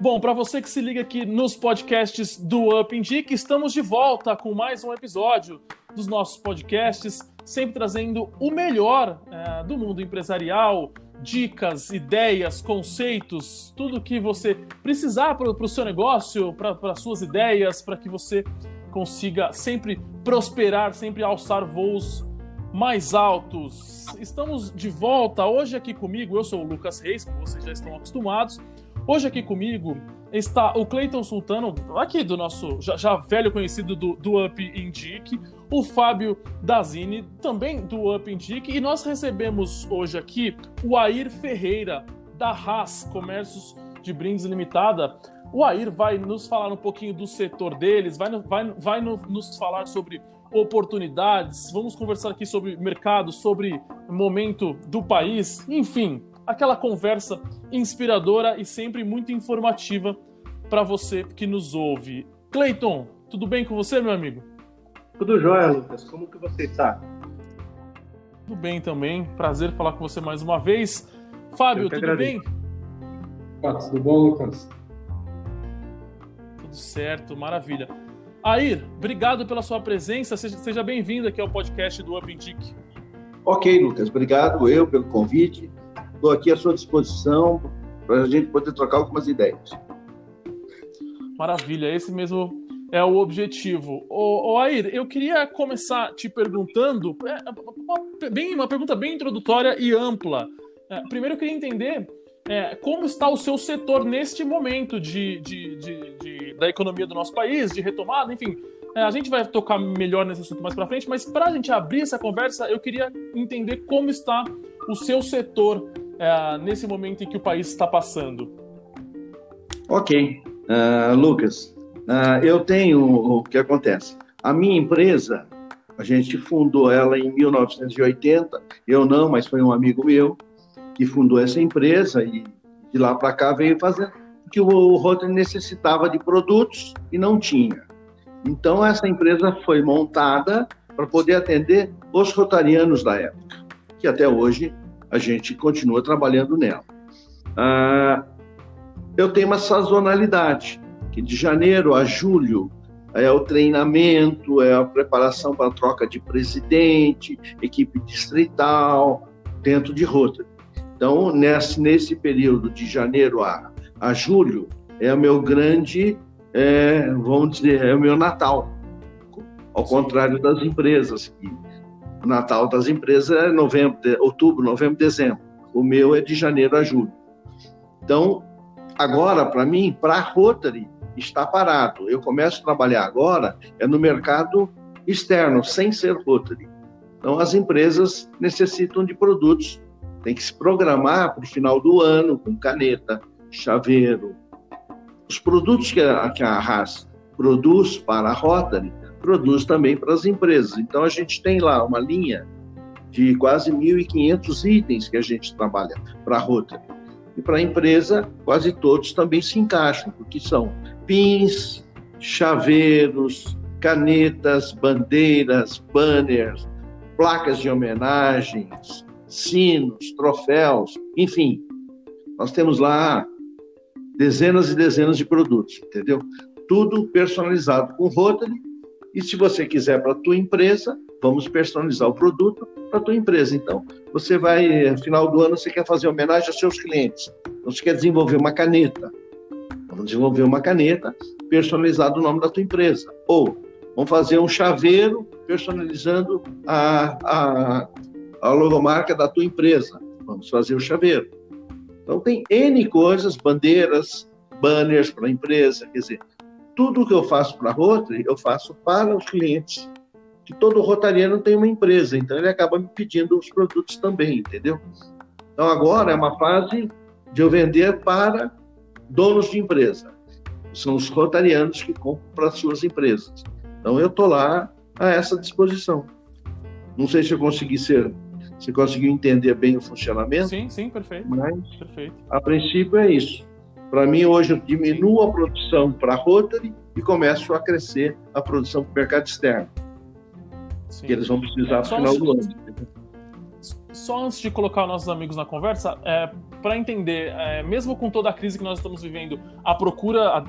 Bom, para você que se liga aqui nos podcasts do Up Indica, estamos de volta com mais um episódio dos nossos podcasts, sempre trazendo o melhor é, do mundo empresarial, dicas, ideias, conceitos, tudo que você precisar para o seu negócio, para suas ideias, para que você consiga sempre prosperar, sempre alçar voos mais altos. Estamos de volta hoje aqui comigo. Eu sou o Lucas Reis, como vocês já estão acostumados. Hoje aqui comigo está o Cleiton Sultano, aqui do nosso já, já velho conhecido do, do Up Indique, o Fábio Dazini, também do Up Indique, e nós recebemos hoje aqui o Air Ferreira, da Haas Comércios de Brindes Limitada. O Air vai nos falar um pouquinho do setor deles, vai, vai, vai no, nos falar sobre oportunidades, vamos conversar aqui sobre mercado, sobre momento do país, enfim, aquela conversa inspiradora e sempre muito informativa para você que nos ouve. Cleiton, tudo bem com você, meu amigo? Tudo jóia, Lucas. Como que você está? Tudo bem também. Prazer falar com você mais uma vez. Fábio, tudo agradeço. bem? Ah, tudo bom, Lucas? Tudo certo, maravilha. Air, obrigado pela sua presença. Seja, seja bem-vindo aqui ao podcast do Up Ok, Lucas. Obrigado eu pelo convite. Estou aqui à sua disposição para a gente poder trocar algumas ideias. Maravilha, esse mesmo é o objetivo. Ô, ô Air, eu queria começar te perguntando, é, uma, bem, uma pergunta bem introdutória e ampla. É, primeiro eu queria entender é, como está o seu setor neste momento de, de, de, de, da economia do nosso país, de retomada, enfim. É, a gente vai tocar melhor nesse assunto mais para frente, mas para a gente abrir essa conversa, eu queria entender como está o seu setor é, nesse momento em que o país está passando? Ok, uh, Lucas, uh, eu tenho o que acontece. A minha empresa, a gente fundou ela em 1980. Eu não, mas foi um amigo meu que fundou essa empresa e de lá para cá veio fazendo que o Rotary necessitava de produtos e não tinha. Então essa empresa foi montada para poder atender os rotarianos da época, que até hoje a gente continua trabalhando nela. Ah, eu tenho uma sazonalidade, que de janeiro a julho é o treinamento, é a preparação para a troca de presidente, equipe distrital, dentro de Rotary. Então, nesse, nesse período de janeiro a, a julho, é o meu grande, é, vamos dizer, é o meu Natal. Ao contrário das empresas, que o Natal das empresas é novembro, de, outubro, novembro, dezembro. O meu é de janeiro a julho. Então, agora, para mim, para a Rotary, está parado. Eu começo a trabalhar agora é no mercado externo, sem ser Rotary. Então, as empresas necessitam de produtos, tem que se programar para o final do ano com caneta, chaveiro. Os produtos que a, que a Haas produz para a Rotary produz também para as empresas. Então, a gente tem lá uma linha de quase 1.500 itens que a gente trabalha para a Rotary. E para a empresa, quase todos também se encaixam, porque são pins, chaveiros, canetas, bandeiras, banners, placas de homenagens, sinos, troféus, enfim. Nós temos lá dezenas e dezenas de produtos, entendeu? Tudo personalizado com Rotary e se você quiser para a tua empresa, vamos personalizar o produto para a tua empresa. Então, você vai, no final do ano, você quer fazer homenagem aos seus clientes. Então, você quer desenvolver uma caneta. Vamos desenvolver uma caneta personalizada o nome da tua empresa. Ou vamos fazer um chaveiro personalizando a, a, a logomarca da tua empresa. Vamos fazer o chaveiro. Então, tem N coisas, bandeiras, banners para a empresa, quer dizer, tudo que eu faço para a Rotary, eu faço para os clientes. Que todo rotariano tem uma empresa, então ele acaba me pedindo os produtos também, entendeu? Então agora é uma fase de eu vender para donos de empresa. São os rotarianos que compram para suas empresas. Então eu estou lá a essa disposição. Não sei se eu consegui ser, se conseguiu entender bem o funcionamento. Sim, sim, perfeito. Mas perfeito. a princípio é isso. Para mim, hoje, eu diminuo a produção para a Rotary e começo a crescer a produção para o mercado externo. Sim. Que eles vão precisar no final do ano. só antes de colocar nossos amigos na conversa, é, para entender, é, mesmo com toda a crise que nós estamos vivendo, a procura a,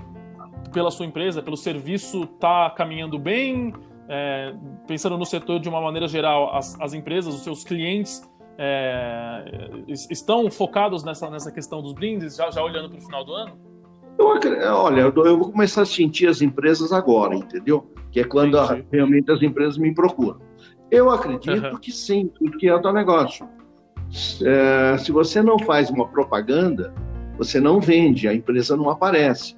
pela sua empresa, pelo serviço, está caminhando bem? É, pensando no setor de uma maneira geral, as, as empresas, os seus clientes é, estão focados nessa, nessa questão dos blindes, já, já olhando para o final do ano? Eu, olha, eu vou começar a sentir as empresas agora, entendeu? Que é quando a, realmente as empresas me procuram. Eu acredito uhum. que sim, porque é o teu negócio. É, se você não faz uma propaganda, você não vende, a empresa não aparece.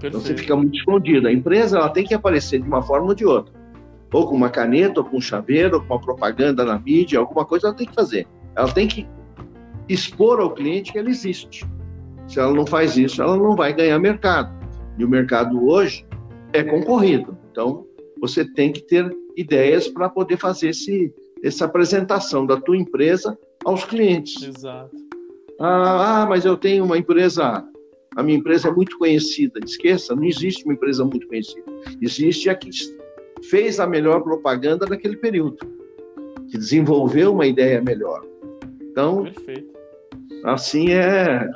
Perfeito. Então você fica muito escondido. A empresa ela tem que aparecer de uma forma ou de outra. Ou com uma caneta, ou com um chaveiro, ou com uma propaganda na mídia, alguma coisa ela tem que fazer. Ela tem que expor ao cliente que ela existe. Se ela não faz isso, ela não vai ganhar mercado. E o mercado hoje é concorrido. Então, você tem que ter ideias para poder fazer esse, essa apresentação da tua empresa aos clientes. Exato. Ah, ah, mas eu tenho uma empresa, a minha empresa é muito conhecida. Esqueça, não existe uma empresa muito conhecida. Existe a que fez a melhor propaganda naquele período, que desenvolveu uma ideia melhor. Então, Perfeito. assim é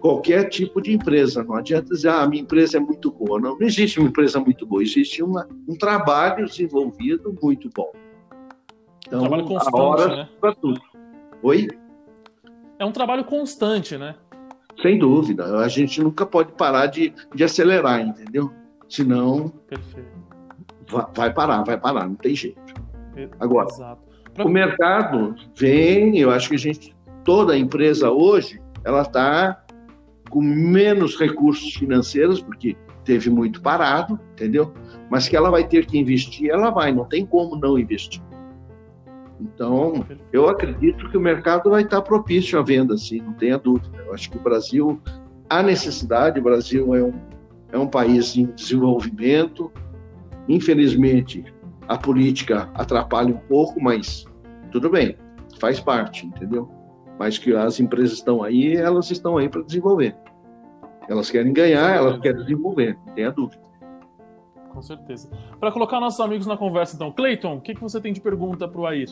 qualquer tipo de empresa. Não adianta dizer, ah, a minha empresa é muito boa. Não, não existe uma empresa muito boa, existe uma, um trabalho desenvolvido muito bom. Então, um trabalho constante, a hora né? para tudo. Oi? É um trabalho constante, né? Sem dúvida. A gente nunca pode parar de, de acelerar, entendeu? Senão. Perfeito. Vai, parar, vai parar, não tem jeito. Agora, pra... o mercado vem, eu acho que a gente, toda empresa hoje, ela está com menos recursos financeiros, porque teve muito parado, entendeu? Mas que ela vai ter que investir, ela vai, não tem como não investir. Então, eu acredito que o mercado vai estar propício à venda, sim, não tenha dúvida. Eu acho que o Brasil, há necessidade, o Brasil é um, é um país em desenvolvimento. Infelizmente, a política atrapalha um pouco, mas tudo bem, faz parte, entendeu? mas que as empresas estão aí, elas estão aí para desenvolver. Elas querem ganhar, elas querem desenvolver, não tenha dúvida. Com certeza. Para colocar nossos amigos na conversa, então, Cleiton, o que, que você tem de pergunta para o Air?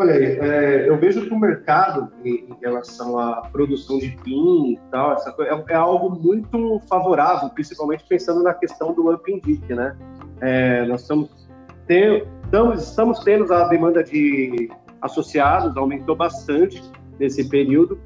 Olha é, eu vejo que o mercado, em, em, relação à produção de PIN e tal, essa coisa, é, é, algo muito favorável, principalmente pensando na questão do Up Indic, né? É, nós estamos, ter, estamos, estamos tendo a demanda de associados, aumentou bastante nesse período.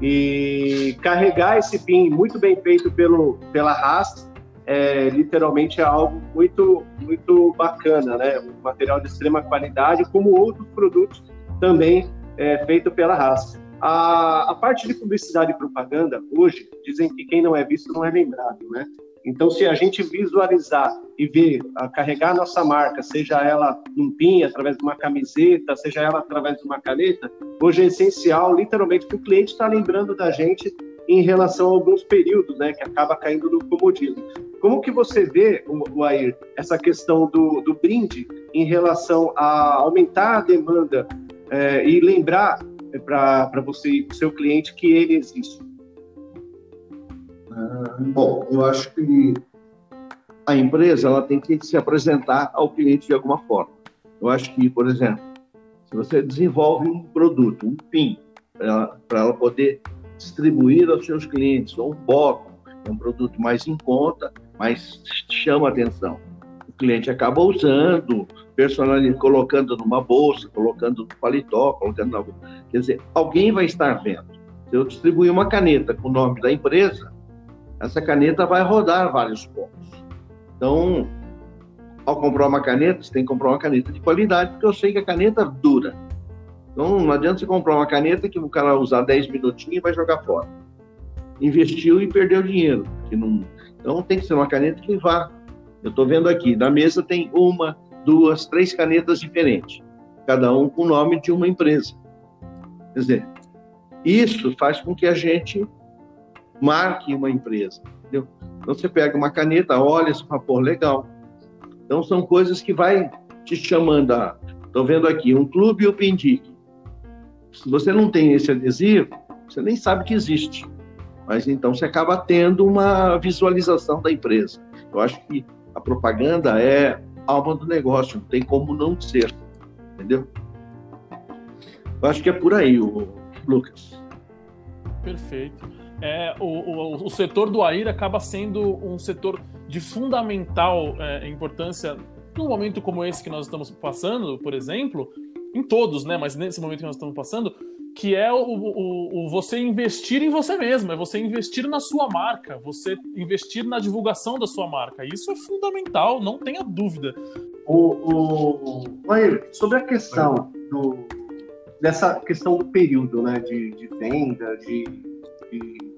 E carregar esse PIN muito bem feito pelo, pela Haas é, literalmente é algo muito, muito bacana, né? Um material de extrema qualidade, como outros produtos também é, feito pela Haas. A, a parte de publicidade e propaganda, hoje, dizem que quem não é visto não é lembrado, né? Então, se a gente visualizar e ver, a carregar a nossa marca, seja ela num pin, através de uma camiseta, seja ela através de uma caneta, hoje é essencial, literalmente, que o cliente está lembrando da gente em relação a alguns períodos, né, que acaba caindo no comodismo. Como que você vê, o Air, essa questão do, do brinde em relação a aumentar a demanda é, e lembrar para você e o seu cliente que ele existe? Ah, bom, eu acho que a empresa ela tem que se apresentar ao cliente de alguma forma. Eu acho que, por exemplo, se você desenvolve um produto, um PIN, para ela, poder distribuir aos seus clientes, ou um bottom, é um produto mais em conta, mas chama atenção. O cliente acaba usando, personalizando, colocando numa bolsa, colocando no paletó, colocando na... Quer dizer, alguém vai estar vendo. Se eu distribuir uma caneta com o nome da empresa, essa caneta vai rodar vários pontos. Então, ao comprar uma caneta, você tem que comprar uma caneta de qualidade, porque eu sei que a caneta dura. Então, não adianta você comprar uma caneta que o cara usar 10 minutinhos e vai jogar fora. Investiu e perdeu dinheiro. Que não... Então, tem que ser uma caneta que vá. Eu estou vendo aqui, na mesa tem uma, duas, três canetas diferentes, cada um com o nome de uma empresa. Quer dizer, isso faz com que a gente marque uma empresa. Entendeu? Então você pega uma caneta, olha, esse vapor legal. Então são coisas que vai te chamando a. Estou vendo aqui, um clube e o Pindic. Se você não tem esse adesivo, você nem sabe que existe. Mas então você acaba tendo uma visualização da empresa. Eu acho que a propaganda é alma do negócio, não tem como não ser. Entendeu? Eu acho que é por aí, o Lucas. Perfeito. É, o, o, o setor do AIR acaba sendo um setor de fundamental é, importância num momento como esse que nós estamos passando, por exemplo, em todos, né? Mas nesse momento que nós estamos passando, que é o, o, o, você investir em você mesmo, é você investir na sua marca, você investir na divulgação da sua marca. Isso é fundamental, não tenha dúvida. O, o... sobre a questão do, dessa questão do período, né, de, de venda, de, de...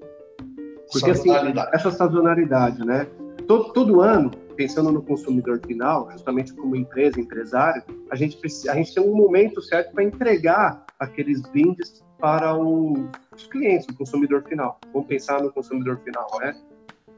porque assim essa sazonalidade, né? Todo, todo ano pensando no consumidor final, justamente como empresa, empresário, a gente, precisa, a gente tem um momento certo para entregar aqueles brindes para o, os clientes, o consumidor final. Vamos pensar no consumidor final, né?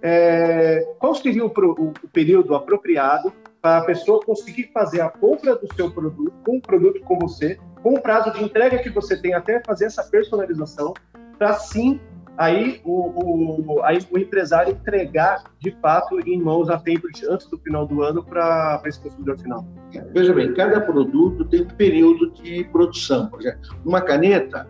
É, qual seria o, o, o, período apropriado para a pessoa conseguir fazer a compra do seu produto, com produto com você, com o prazo de entrega que você tem até fazer essa personalização, para sim aí o, o, aí o empresário entregar de fato em mãos a tempo antes do final do ano para esse consumidor final. Veja bem, cada produto tem um período de produção. Por exemplo, uma caneta,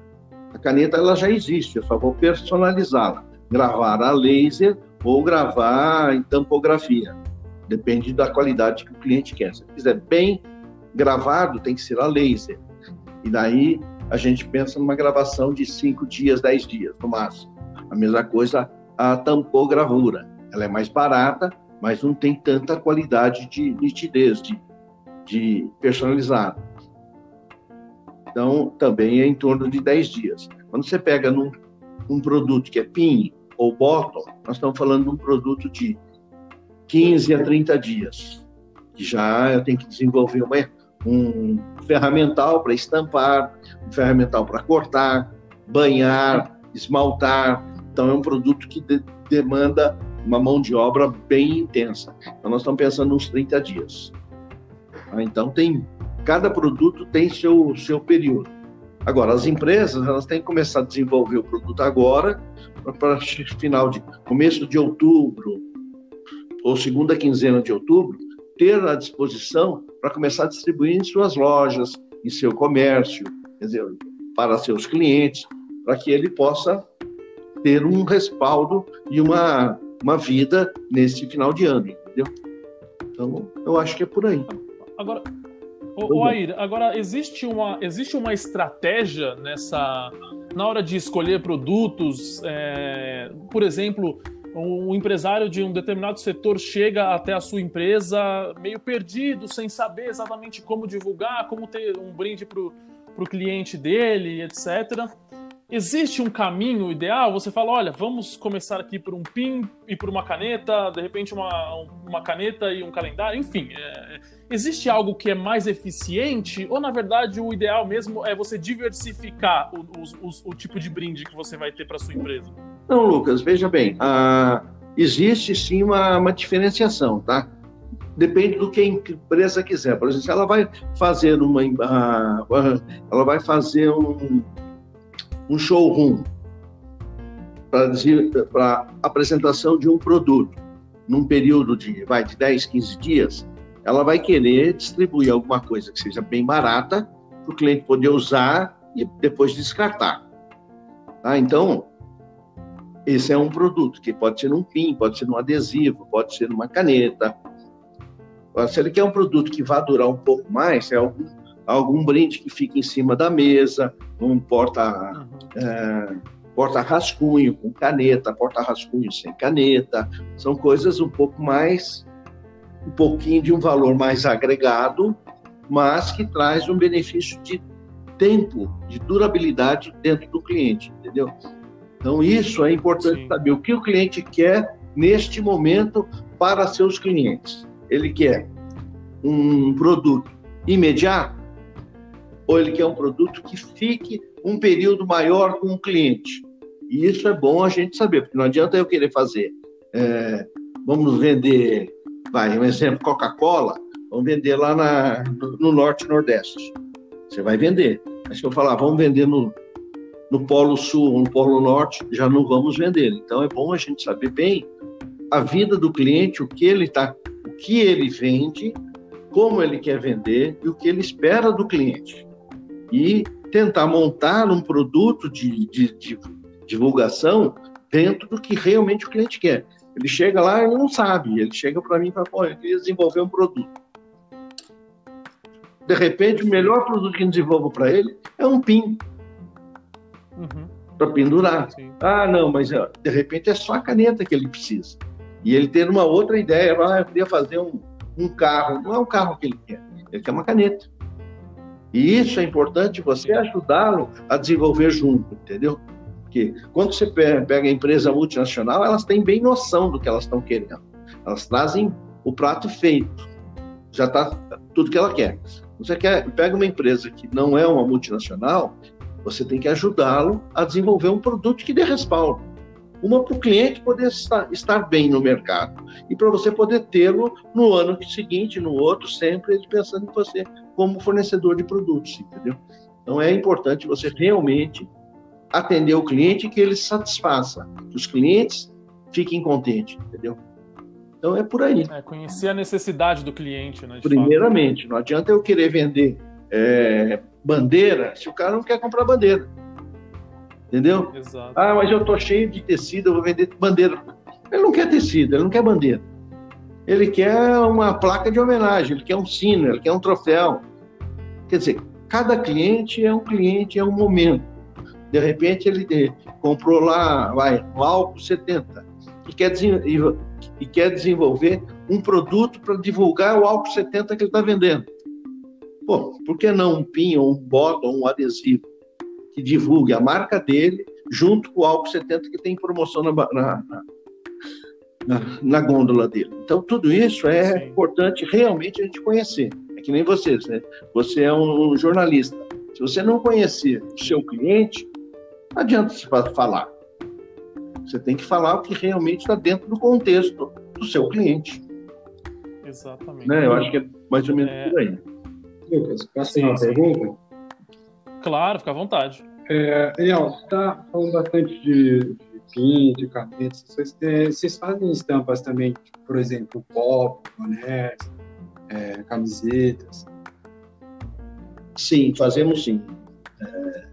a caneta ela já existe, eu só vou personalizá-la, gravar a laser ou gravar em tampografia. Depende da qualidade que o cliente quer. Se quiser bem gravado, tem que ser a laser. E daí a gente pensa numa gravação de 5 dias, 10 dias, no máximo. A mesma coisa a tampogravura. Ela é mais barata, mas não tem tanta qualidade de nitidez, de, de personalizado. Então, também é em torno de 10 dias. Quando você pega num, um produto que é PIN ou bottom, nós estamos falando de um produto de 15 a 30 dias. Já eu tenho que desenvolver uma, um ferramental para estampar, um ferramental para cortar, banhar, esmaltar, então, é um produto que de, demanda uma mão de obra bem intensa. Então, nós estamos pensando uns 30 dias. Ah, então, tem cada produto tem seu, seu período. Agora, as empresas elas têm que começar a desenvolver o produto agora, para final de começo de outubro ou segunda quinzena de outubro, ter à disposição para começar a distribuir em suas lojas, em seu comércio, dizer, para seus clientes, para que ele possa ter um respaldo e uma, uma vida nesse final de ano, entendeu? Então, eu acho que é por aí. Agora, o, Air, agora existe uma, existe uma estratégia nessa na hora de escolher produtos, é, por exemplo, um empresário de um determinado setor chega até a sua empresa meio perdido, sem saber exatamente como divulgar, como ter um brinde para o cliente dele, etc. Existe um caminho ideal? Você fala, olha, vamos começar aqui por um PIN e por uma caneta, de repente uma, uma caneta e um calendário, enfim. É, existe algo que é mais eficiente? Ou, na verdade, o ideal mesmo é você diversificar o, o, o, o tipo de brinde que você vai ter para sua empresa? Não, Lucas, veja bem, uh, existe sim uma, uma diferenciação, tá? depende do que a empresa quiser. Por exemplo, ela vai fazer uma, ela vai fazer um, um showroom para apresentação de um produto num período de, vai, de 10, 15 dias, ela vai querer distribuir alguma coisa que seja bem barata para o cliente poder usar e depois descartar. Tá? Então, esse é um produto que pode ser um pin, pode ser um adesivo, pode ser uma caneta. Se ele quer um produto que vá durar um pouco mais, é algum, algum brinde que fique em cima da mesa, um porta, uhum. é, porta-rascunho com caneta, porta-rascunho sem caneta, são coisas um pouco mais, um pouquinho de um valor mais agregado, mas que traz um benefício de tempo, de durabilidade dentro do cliente, entendeu? Então isso é importante Sim. saber o que o cliente quer neste momento para seus clientes. Ele quer um produto imediato ou ele quer um produto que fique um período maior com o cliente. E isso é bom a gente saber, porque não adianta eu querer fazer. É, vamos vender, vai, um exemplo, Coca-Cola, vamos vender lá na, no Norte Nordeste. Você vai vender. Mas se eu falar, vamos vender no, no Polo Sul ou no Polo Norte, já não vamos vender. Então é bom a gente saber bem a vida do cliente, o que ele tá, o que ele vende, como ele quer vender e o que ele espera do cliente. E tentar montar um produto de, de, de divulgação dentro do que realmente o cliente quer. Ele chega lá e não sabe, ele chega para mim e fala, pô, eu queria desenvolver um produto. De repente, o melhor produto que eu desenvolvo para ele é um PIN. Uhum. Para pendurar. Sim. Ah, não, mas de repente é só a caneta que ele precisa. E ele tem uma outra ideia, ah, eu queria fazer um, um carro. Não é um carro que ele quer, ele quer uma caneta. E isso é importante você ajudá-lo a desenvolver junto, entendeu? Porque quando você pega a empresa multinacional, elas têm bem noção do que elas estão querendo. Elas trazem o prato feito. Já está tudo que ela quer. Você quer, pega uma empresa que não é uma multinacional, você tem que ajudá-lo a desenvolver um produto que dê respaldo. Uma para o cliente poder estar, bem no mercado e para você poder tê-lo no ano seguinte, no outro, sempre ele pensando em você como fornecedor de produtos, entendeu? Então é importante você realmente atender o cliente que ele satisfaça, que os clientes fiquem contentes, entendeu? Então é por aí. É, conhecer a necessidade do cliente, né? Primeiramente, fato. não adianta eu querer vender é, bandeira se o cara não quer comprar bandeira. Entendeu? Exato. Ah, mas eu tô cheio de tecido, eu vou vender bandeira. Ele não quer tecido, ele não quer bandeira. Ele quer uma placa de homenagem, ele quer um sino, ele quer um troféu. Quer dizer, cada cliente é um cliente, é um momento. De repente ele eh, comprou lá, vai, um álcool 70 e quer, e quer desenvolver um produto para divulgar o álcool 70 que ele está vendendo. Pô, por que não um pin, ou um botão, um adesivo que divulgue a marca dele junto com o álcool 70 que tem promoção na, na, na, na gôndola dele? Então, tudo isso é Sim. importante realmente a gente conhecer. É que nem vocês, né? Você é um jornalista. Se você não conhecer o seu cliente, não adianta você falar. Você tem que falar o que realmente está dentro do contexto do seu cliente. Exatamente. Né? Eu acho que é mais ou menos é... por aí. Lucas, posso fazer uma pergunta? Claro, fica à vontade. É, Eliel, você está falando bastante de, de PIN, de canetas. Vocês, é, vocês, fazem estampas também, tipo, por exemplo, pop, bonés, é, camisetas? Sim, fazemos sim. É,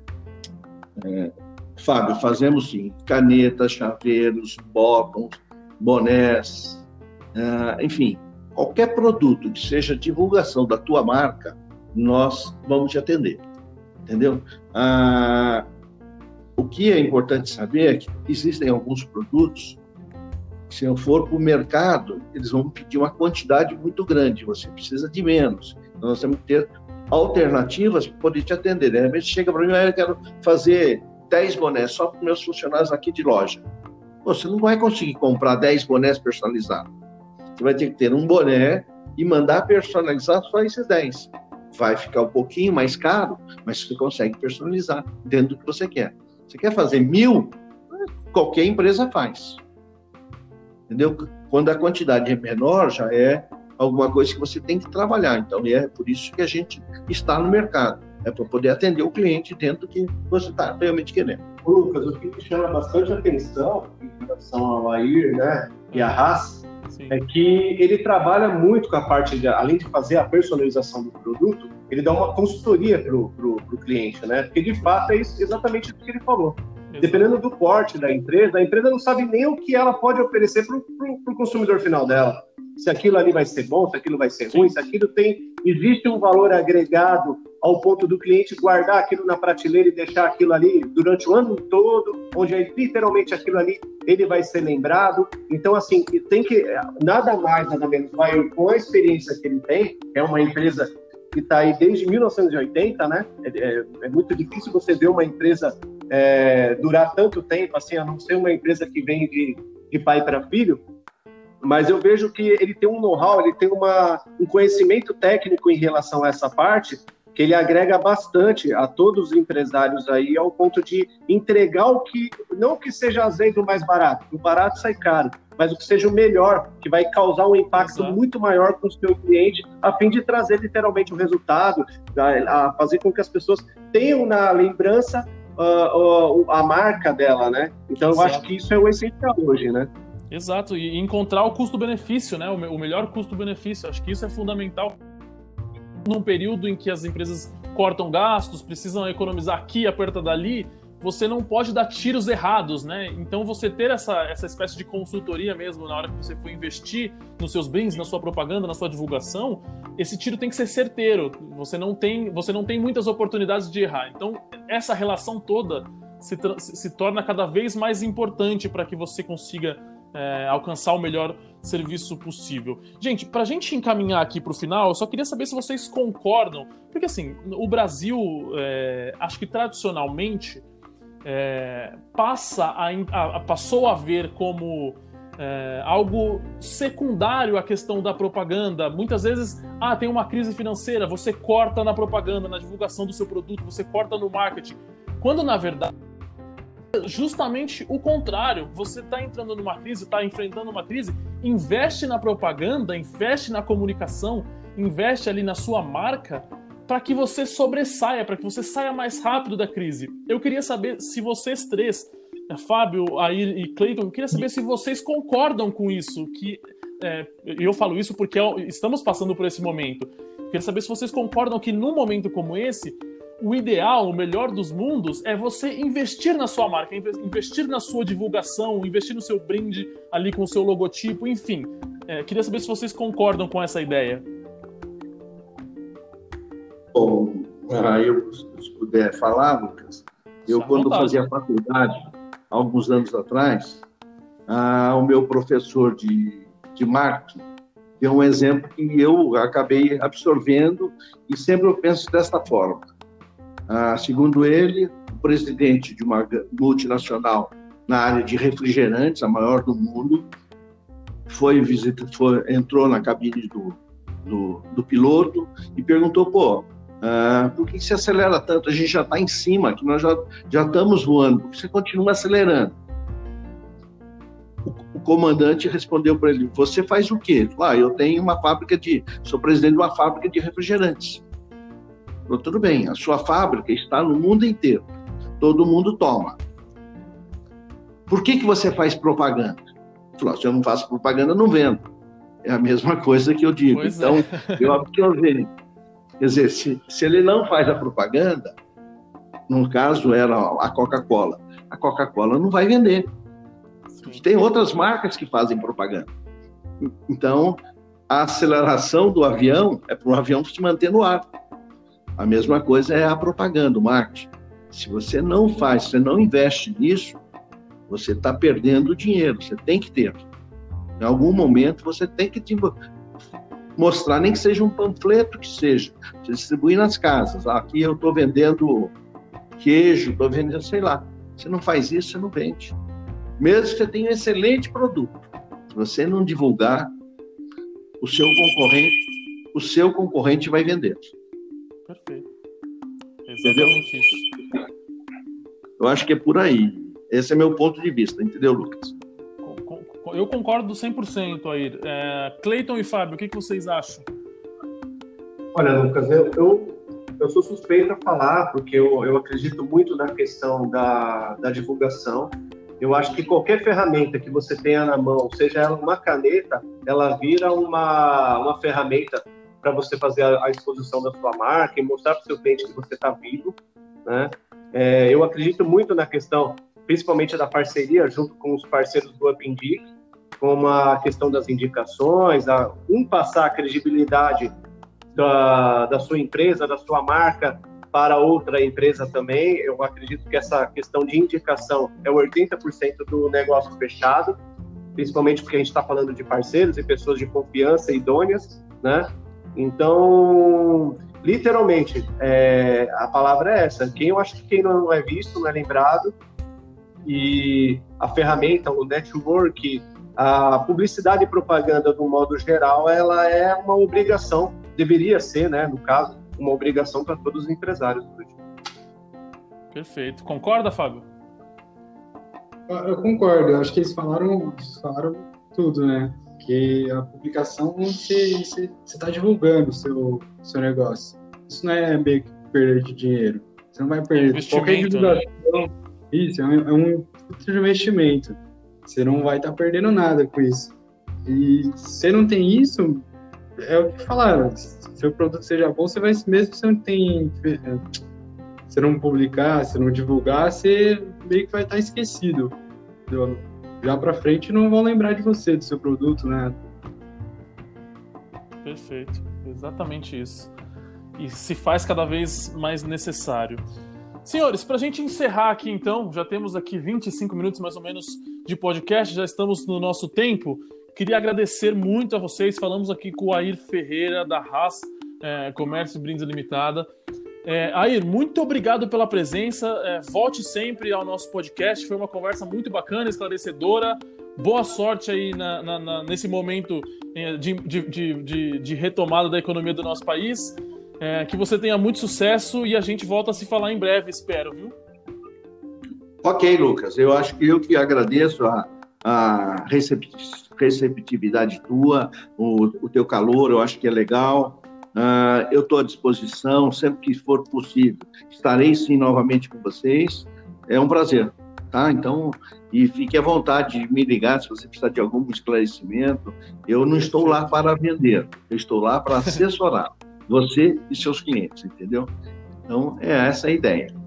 é Fábio, fazemos sim. Canetas, chaveiros, botões, bonés, uh, enfim, qualquer produto que seja divulgação da tua marca, nós vamos te atender. Entendeu? Uh, o que é importante saber é que existem alguns produtos que, se eu for para o mercado, eles vão pedir uma quantidade muito grande, você precisa de menos. Então, nós temos que ter alternativas para poder te atender. De repente, chega para mim, ah, eu quero fazer 10 bonés só para meus funcionários aqui de loja. Você não vai conseguir comprar 10 bonés personalizados. Você vai ter que ter um boné e mandar personalizar só esses 10. Vai ficar um pouquinho mais caro, mas você consegue personalizar dentro do que você quer. Você quer fazer mil? Qualquer empresa faz. Entendeu? Quando a quantidade é menor, já é alguma coisa que você tem que trabalhar. Então, é por isso que a gente está no mercado é para poder atender o cliente dentro do que você está realmente querendo. Lucas, o que me chama bastante atenção em relação ao Air né, e a Haas Sim. é que ele trabalha muito com a parte, de, além de fazer a personalização do produto, ele dá uma consultoria para o cliente, né? Porque de fato é isso, exatamente o que ele falou. Exato. Dependendo do porte da empresa, a empresa não sabe nem o que ela pode oferecer para o consumidor final dela se aquilo ali vai ser bom, se aquilo vai ser ruim, se aquilo tem. Existe um valor agregado ao ponto do cliente guardar aquilo na prateleira e deixar aquilo ali durante o ano todo, onde é literalmente aquilo ali ele vai ser lembrado. Então, assim, tem que. Nada mais, nada menos, vai com a experiência que ele tem, é uma empresa que está aí desde 1980, né? É, é, é, muito difícil você ver uma empresa é, durar tanto tempo, assim, a não ser uma empresa que vem de, de pai para filho mas eu vejo que ele tem um know-how, ele tem uma, um conhecimento técnico em relação a essa parte que ele agrega bastante a todos os empresários aí ao ponto de entregar o que não que seja às vezes o mais barato, o barato sai caro, mas o que seja o melhor, que vai causar um impacto Exato. muito maior para o seu cliente, a fim de trazer literalmente o resultado, a, a fazer com que as pessoas tenham na lembrança uh, uh, a marca dela, né? Então Exato. eu acho que isso é o essencial hoje, né? Exato, e encontrar o custo-benefício, né? O melhor custo-benefício. Acho que isso é fundamental num período em que as empresas cortam gastos, precisam economizar aqui, aperta dali, você não pode dar tiros errados, né? Então você ter essa, essa espécie de consultoria mesmo na hora que você for investir nos seus bens, na sua propaganda, na sua divulgação, esse tiro tem que ser certeiro. Você não tem, você não tem muitas oportunidades de errar. Então essa relação toda se, se torna cada vez mais importante para que você consiga é, alcançar o melhor serviço possível. Gente, para a gente encaminhar aqui para o final, eu só queria saber se vocês concordam, porque assim, o Brasil, é, acho que tradicionalmente é, passa a, a, passou a ver como é, algo secundário à questão da propaganda. Muitas vezes, ah, tem uma crise financeira, você corta na propaganda, na divulgação do seu produto, você corta no marketing. Quando na verdade justamente o contrário. Você está entrando numa crise, está enfrentando uma crise, investe na propaganda, investe na comunicação, investe ali na sua marca para que você sobressaia, para que você saia mais rápido da crise. Eu queria saber se vocês três, é, Fábio, Air e Clayton, eu queria saber se vocês concordam com isso, que é, eu falo isso porque estamos passando por esse momento. Eu queria saber se vocês concordam que num momento como esse, o ideal, o melhor dos mundos é você investir na sua marca, investir na sua divulgação, investir no seu brinde ali com o seu logotipo, enfim. É, queria saber se vocês concordam com essa ideia. Bom, ah, eu, se puder falar, Lucas, eu Só quando vontade. fazia faculdade, alguns anos atrás, ah, o meu professor de, de marketing deu um exemplo que eu acabei absorvendo e sempre eu penso desta forma. Ah, segundo ele, o presidente de uma multinacional na área de refrigerantes, a maior do mundo, foi visita, foi, entrou na cabine do, do, do piloto e perguntou, pô, ah, por que se acelera tanto? A gente já está em cima, que nós já, já estamos voando, por que você continua acelerando? O, o comandante respondeu para ele: Você faz o quê? Ah, eu tenho uma fábrica de. Sou presidente de uma fábrica de refrigerantes. Falou, tudo bem, a sua fábrica está no mundo inteiro. Todo mundo toma. Por que, que você faz propaganda? Falou, se eu não faço propaganda, não vendo. É a mesma coisa que eu digo. Pois então, é. eu absorvei. Quer dizer, se, se ele não faz a propaganda, no caso era a Coca-Cola, a Coca-Cola não vai vender. Tem outras marcas que fazem propaganda. Então, a aceleração do avião é para o avião se manter no ar. A mesma coisa é a propaganda, o marketing. Se você não faz, se você não investe nisso, você está perdendo dinheiro. Você tem que ter. Em algum momento você tem que mostrar, nem que seja um panfleto que seja, distribuir nas casas. Aqui eu estou vendendo queijo, estou vendendo, sei lá. Você não faz isso, você não vende. Mesmo que você tenha um excelente produto, se você não divulgar, o seu concorrente, o seu concorrente vai vender. Perfeito. Exatamente entendeu? isso. Eu acho que é por aí. Esse é meu ponto de vista, entendeu, Lucas? Eu concordo 100% aí. É, Cleiton e Fábio, o que, que vocês acham? Olha, Lucas, eu, eu, eu sou suspeito a falar, porque eu, eu acredito muito na questão da, da divulgação. Eu acho que qualquer ferramenta que você tenha na mão, seja ela uma caneta, ela vira uma, uma ferramenta para você fazer a, a, exposição da sua marca e mostrar para o seu cliente que você está vivo. Né? É, eu acredito muito na questão, principalmente da parceria junto com os parceiros do Up como a questão das indicações, a, um passar a credibilidade da, da sua empresa, da sua marca para outra empresa também. Eu acredito que essa questão de indicação é 80% do negócio fechado, principalmente porque a gente está falando de parceiros e pessoas de confiança idôneas, né? Então, literalmente, é, a palavra é essa. Quem eu acho que quem não é visto não é lembrado e a ferramenta, o network, a publicidade e propaganda, do modo geral, ela é uma obrigação, deveria ser, né, no caso, uma obrigação para todos os empresários hoje. Perfeito. Concorda, Fábio? Eu concordo. Eu acho que eles falaram, falaram tudo, né? Porque a publicação você está divulgando o seu, seu negócio. Isso não é meio que perda de dinheiro. Você não vai perder. É Qualquer divulgação. Né? Isso, é um, é um Você não vai estar tá perdendo nada com isso. E se você não tem isso, é o que falaram. Se seu produto seja bom, você vai mesmo se não tem se não publicar, se não divulgar, você meio que vai estar esquecido. Já para frente não vão lembrar de você, do seu produto, né? Perfeito, exatamente isso. E se faz cada vez mais necessário. Senhores, para a gente encerrar aqui então, já temos aqui 25 minutos mais ou menos de podcast, já estamos no nosso tempo. Queria agradecer muito a vocês. Falamos aqui com o Air Ferreira, da Haas é, Comércio Brindes Limitada. É, Air, muito obrigado pela presença. É, volte sempre ao nosso podcast. Foi uma conversa muito bacana, esclarecedora. Boa sorte aí na, na, na, nesse momento é, de, de, de, de, retomada da economia do nosso país. É, que você tenha muito sucesso e a gente volta a se falar em breve, espero, viu? Ok, Lucas. Eu acho que eu que agradeço a, a receptividade tua, o, o teu calor, eu acho que é legal. Uh, eu estou à disposição, sempre que for possível. Estarei sim novamente com vocês. É um prazer, tá? Então, e fique à vontade de me ligar se você precisar de algum esclarecimento. Eu não estou lá para vender, eu estou lá para assessorar você e seus clientes, entendeu? Então, é essa a ideia.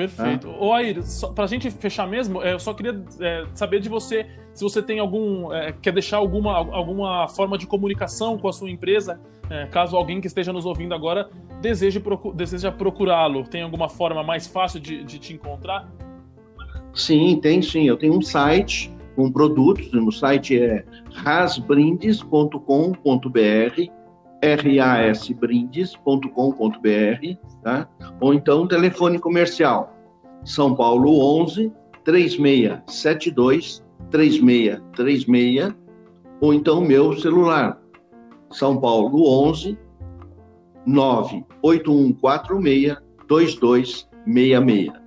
Perfeito. Ah. Ô, Air, para a gente fechar mesmo, é, eu só queria é, saber de você se você tem algum. É, quer deixar alguma, alguma forma de comunicação com a sua empresa, é, caso alguém que esteja nos ouvindo agora deseje, procu deseja procurá-lo. Tem alguma forma mais fácil de, de te encontrar? Sim, tem sim. Eu tenho um site com produtos. O site é rasbrindes.com.br rasbrindes.com.br, tá? Ou então telefone comercial São Paulo 11 3672 3636 ou então meu celular São Paulo 11 98146 2266.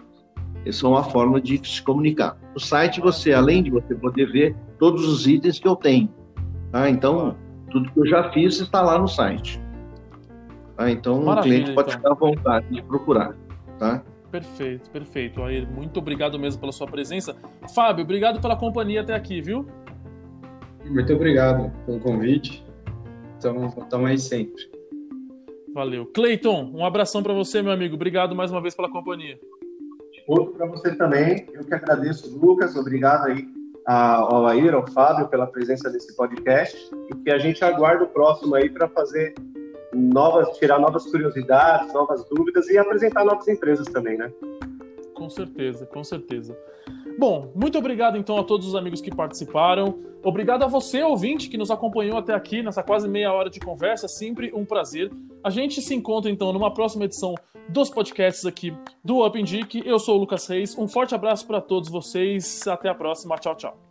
Essa é uma forma de se comunicar. No site você, além de você poder ver todos os itens que eu tenho, tá? Então, tudo que eu já fiz está lá no site. Tá? Então, Maravilha, o cliente pode então. ficar à vontade de procurar. Tá? Perfeito, perfeito. Aí, muito obrigado mesmo pela sua presença. Fábio, obrigado pela companhia até aqui, viu? Muito obrigado pelo convite. Estamos aí sempre. Valeu. Cleiton, um abração para você, meu amigo. Obrigado mais uma vez pela companhia. Outro para você também. Eu que agradeço, Lucas. Obrigado aí ao Air, ao Fábio, pela presença nesse podcast e que a gente aguarda o próximo aí para fazer novas, tirar novas curiosidades, novas dúvidas e apresentar novas empresas também, né? Com certeza, com certeza. Bom, muito obrigado então a todos os amigos que participaram. Obrigado a você, ouvinte, que nos acompanhou até aqui nessa quase meia hora de conversa. Sempre um prazer. A gente se encontra então numa próxima edição dos podcasts aqui do Up Indique. Eu sou o Lucas Reis. Um forte abraço para todos vocês. Até a próxima. Tchau, tchau.